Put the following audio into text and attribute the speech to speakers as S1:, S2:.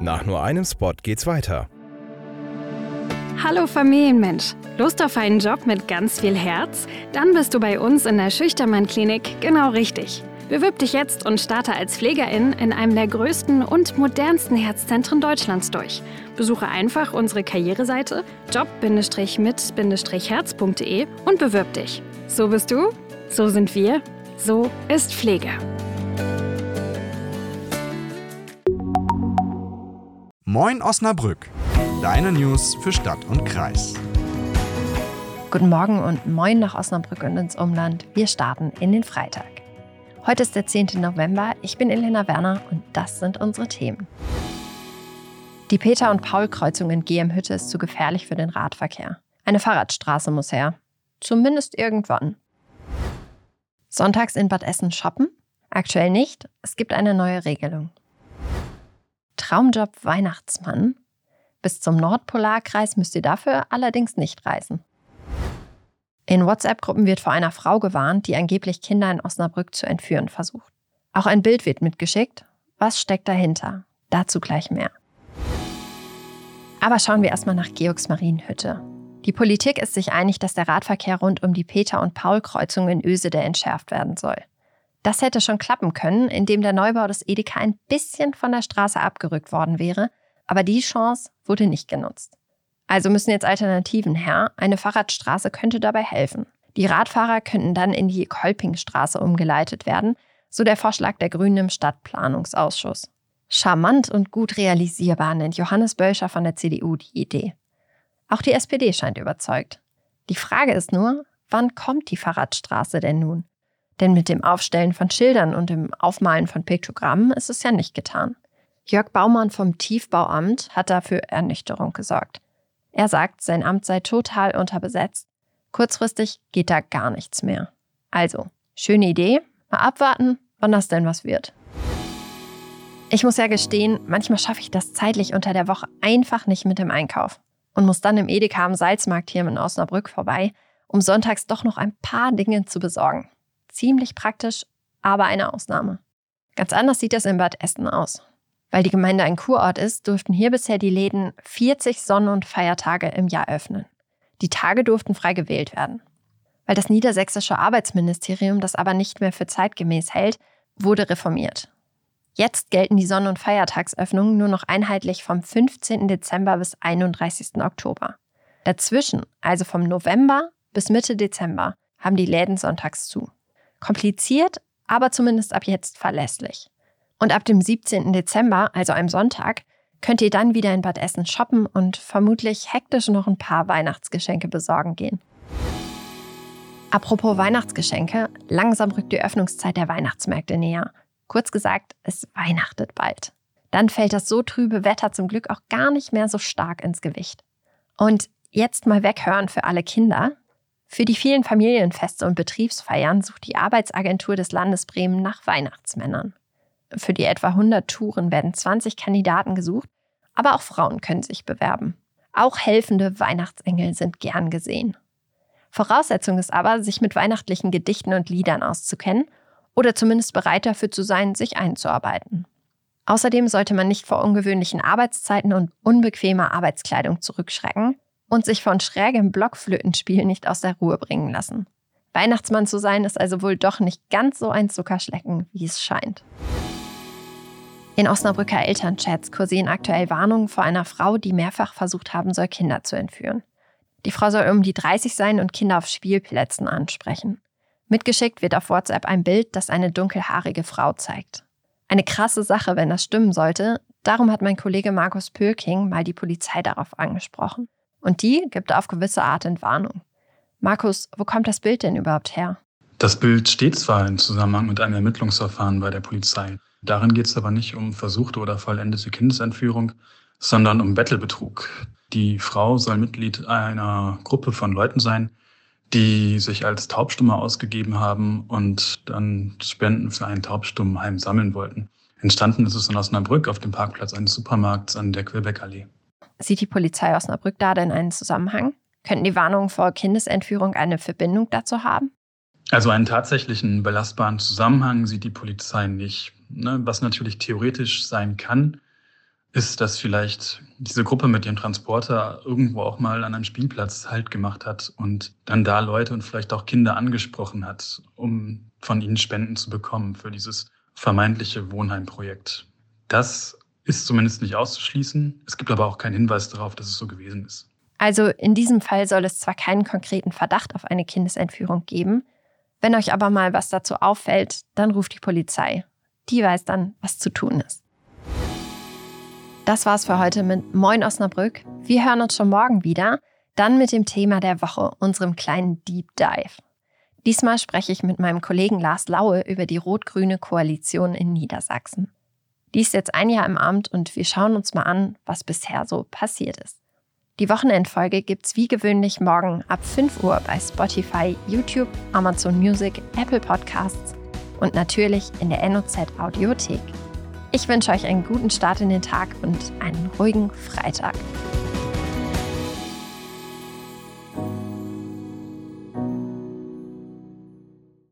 S1: Nach nur einem Spot geht's weiter.
S2: Hallo Familienmensch. Lust auf einen Job mit ganz viel Herz? Dann bist du bei uns in der Schüchtermann-Klinik genau richtig. Bewirb dich jetzt und starte als Pflegerin in einem der größten und modernsten Herzzentren Deutschlands durch. Besuche einfach unsere Karriereseite job-mit-herz.de und bewirb dich. So bist du, so sind wir, so ist Pflege.
S3: Moin Osnabrück, deine News für Stadt und Kreis.
S4: Guten Morgen und moin nach Osnabrück und ins Umland. Wir starten in den Freitag. Heute ist der 10. November, ich bin Elena Werner und das sind unsere Themen. Die Peter- und Paul-Kreuzung in GM-Hütte ist zu gefährlich für den Radverkehr. Eine Fahrradstraße muss her. Zumindest irgendwann. Sonntags in Bad Essen shoppen? Aktuell nicht. Es gibt eine neue Regelung. Traumjob Weihnachtsmann. Bis zum Nordpolarkreis müsst ihr dafür allerdings nicht reisen. In WhatsApp-Gruppen wird vor einer Frau gewarnt, die angeblich Kinder in Osnabrück zu entführen versucht. Auch ein Bild wird mitgeschickt. Was steckt dahinter? Dazu gleich mehr. Aber schauen wir erstmal nach Georgs Marienhütte. Die Politik ist sich einig, dass der Radverkehr rund um die Peter- und Paul-Kreuzung in Ösede entschärft werden soll. Das hätte schon klappen können, indem der Neubau des Edeka ein bisschen von der Straße abgerückt worden wäre, aber die Chance wurde nicht genutzt. Also müssen jetzt Alternativen her. Eine Fahrradstraße könnte dabei helfen. Die Radfahrer könnten dann in die Kolpingstraße umgeleitet werden, so der Vorschlag der Grünen im Stadtplanungsausschuss. Charmant und gut realisierbar nennt Johannes Bölscher von der CDU die Idee. Auch die SPD scheint überzeugt. Die Frage ist nur, wann kommt die Fahrradstraße denn nun? Denn mit dem Aufstellen von Schildern und dem Aufmalen von Piktogrammen ist es ja nicht getan. Jörg Baumann vom Tiefbauamt hat dafür Ernüchterung gesorgt. Er sagt, sein Amt sei total unterbesetzt. Kurzfristig geht da gar nichts mehr. Also, schöne Idee, mal abwarten, wann das denn was wird. Ich muss ja gestehen, manchmal schaffe ich das zeitlich unter der Woche einfach nicht mit dem Einkauf und muss dann im Edeka am Salzmarkt hier in Osnabrück vorbei, um sonntags doch noch ein paar Dinge zu besorgen. Ziemlich praktisch, aber eine Ausnahme. Ganz anders sieht das in Bad Essen aus. Weil die Gemeinde ein Kurort ist, durften hier bisher die Läden 40 Sonn- und Feiertage im Jahr öffnen. Die Tage durften frei gewählt werden. Weil das niedersächsische Arbeitsministerium das aber nicht mehr für zeitgemäß hält, wurde reformiert. Jetzt gelten die Sonn- und Feiertagsöffnungen nur noch einheitlich vom 15. Dezember bis 31. Oktober. Dazwischen, also vom November bis Mitte Dezember, haben die Läden sonntags zu. Kompliziert, aber zumindest ab jetzt verlässlich. Und ab dem 17. Dezember, also einem Sonntag, könnt ihr dann wieder in Bad Essen shoppen und vermutlich hektisch noch ein paar Weihnachtsgeschenke besorgen gehen. Apropos Weihnachtsgeschenke, langsam rückt die Öffnungszeit der Weihnachtsmärkte näher. Kurz gesagt, es weihnachtet bald. Dann fällt das so trübe Wetter zum Glück auch gar nicht mehr so stark ins Gewicht. Und jetzt mal weghören für alle Kinder, für die vielen Familienfeste und Betriebsfeiern sucht die Arbeitsagentur des Landes Bremen nach Weihnachtsmännern. Für die etwa 100 Touren werden 20 Kandidaten gesucht, aber auch Frauen können sich bewerben. Auch helfende Weihnachtsengel sind gern gesehen. Voraussetzung ist aber, sich mit weihnachtlichen Gedichten und Liedern auszukennen oder zumindest bereit dafür zu sein, sich einzuarbeiten. Außerdem sollte man nicht vor ungewöhnlichen Arbeitszeiten und unbequemer Arbeitskleidung zurückschrecken, und sich von schrägem Blockflötenspiel nicht aus der Ruhe bringen lassen. Weihnachtsmann zu sein ist also wohl doch nicht ganz so ein Zuckerschlecken, wie es scheint. In Osnabrücker Elternchats kursieren aktuell Warnungen vor einer Frau, die mehrfach versucht haben soll, Kinder zu entführen. Die Frau soll um die 30 sein und Kinder auf Spielplätzen ansprechen. Mitgeschickt wird auf WhatsApp ein Bild, das eine dunkelhaarige Frau zeigt. Eine krasse Sache, wenn das stimmen sollte. Darum hat mein Kollege Markus Pölking mal die Polizei darauf angesprochen. Und die gibt auf gewisse Art Entwarnung. Markus, wo kommt das Bild denn überhaupt her?
S5: Das Bild steht zwar im Zusammenhang mit einem Ermittlungsverfahren bei der Polizei. Darin geht es aber nicht um versuchte oder vollendete Kindesentführung, sondern um Bettelbetrug. Die Frau soll Mitglied einer Gruppe von Leuten sein, die sich als Taubstumme ausgegeben haben und dann Spenden für ein Taubstummenheim sammeln wollten. Entstanden ist es in Osnabrück auf dem Parkplatz eines Supermarkts an der Quebec-Allee.
S4: Sieht die Polizei Osnabrück da denn einen Zusammenhang? Könnten die Warnungen vor Kindesentführung eine Verbindung dazu haben?
S5: Also einen tatsächlichen belastbaren Zusammenhang sieht die Polizei nicht. Ne? Was natürlich theoretisch sein kann, ist, dass vielleicht diese Gruppe mit ihrem Transporter irgendwo auch mal an einem Spielplatz Halt gemacht hat und dann da Leute und vielleicht auch Kinder angesprochen hat, um von ihnen Spenden zu bekommen für dieses vermeintliche Wohnheimprojekt. Das ist zumindest nicht auszuschließen. Es gibt aber auch keinen Hinweis darauf, dass es so gewesen ist.
S4: Also in diesem Fall soll es zwar keinen konkreten Verdacht auf eine Kindesentführung geben, wenn euch aber mal was dazu auffällt, dann ruft die Polizei. Die weiß dann, was zu tun ist. Das war's für heute mit Moin Osnabrück. Wir hören uns schon morgen wieder, dann mit dem Thema der Woche, unserem kleinen Deep Dive. Diesmal spreche ich mit meinem Kollegen Lars Laue über die rot-grüne Koalition in Niedersachsen. Die ist jetzt ein Jahr im Amt und wir schauen uns mal an, was bisher so passiert ist. Die Wochenendfolge gibt's wie gewöhnlich morgen ab 5 Uhr bei Spotify, YouTube, Amazon Music, Apple Podcasts und natürlich in der NOZ Audiothek. Ich wünsche euch einen guten Start in den Tag und einen ruhigen Freitag.